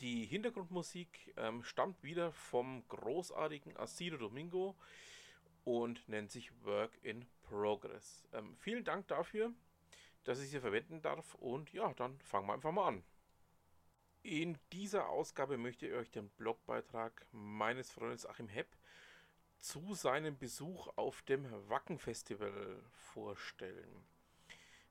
Die Hintergrundmusik ähm, stammt wieder vom großartigen Asido Domingo und nennt sich Work in Progress. Ähm, vielen Dank dafür, dass ich sie verwenden darf und ja, dann fangen wir einfach mal an. In dieser Ausgabe möchte ich euch den Blogbeitrag meines Freundes Achim Hepp zu seinem Besuch auf dem Wacken-Festival vorstellen.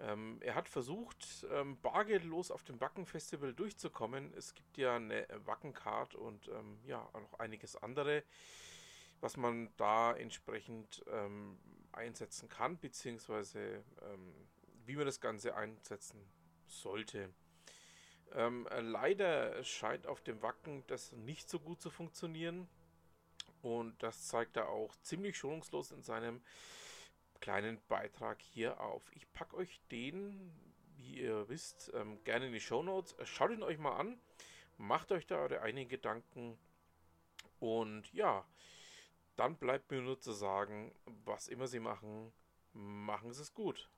Ähm, er hat versucht, ähm, bargeldlos auf dem Wacken-Festival durchzukommen. Es gibt ja eine Wacken-Card und ähm, ja, auch noch einiges andere, was man da entsprechend ähm, einsetzen kann, beziehungsweise ähm, wie man das Ganze einsetzen sollte. Ähm, leider scheint auf dem Wacken das nicht so gut zu funktionieren. Und das zeigt er auch ziemlich schonungslos in seinem kleinen Beitrag hier auf. Ich packe euch den, wie ihr wisst, ähm, gerne in die Show Notes. Schaut ihn euch mal an, macht euch da eure eigenen Gedanken und ja, dann bleibt mir nur zu sagen, was immer Sie machen, machen Sie es gut.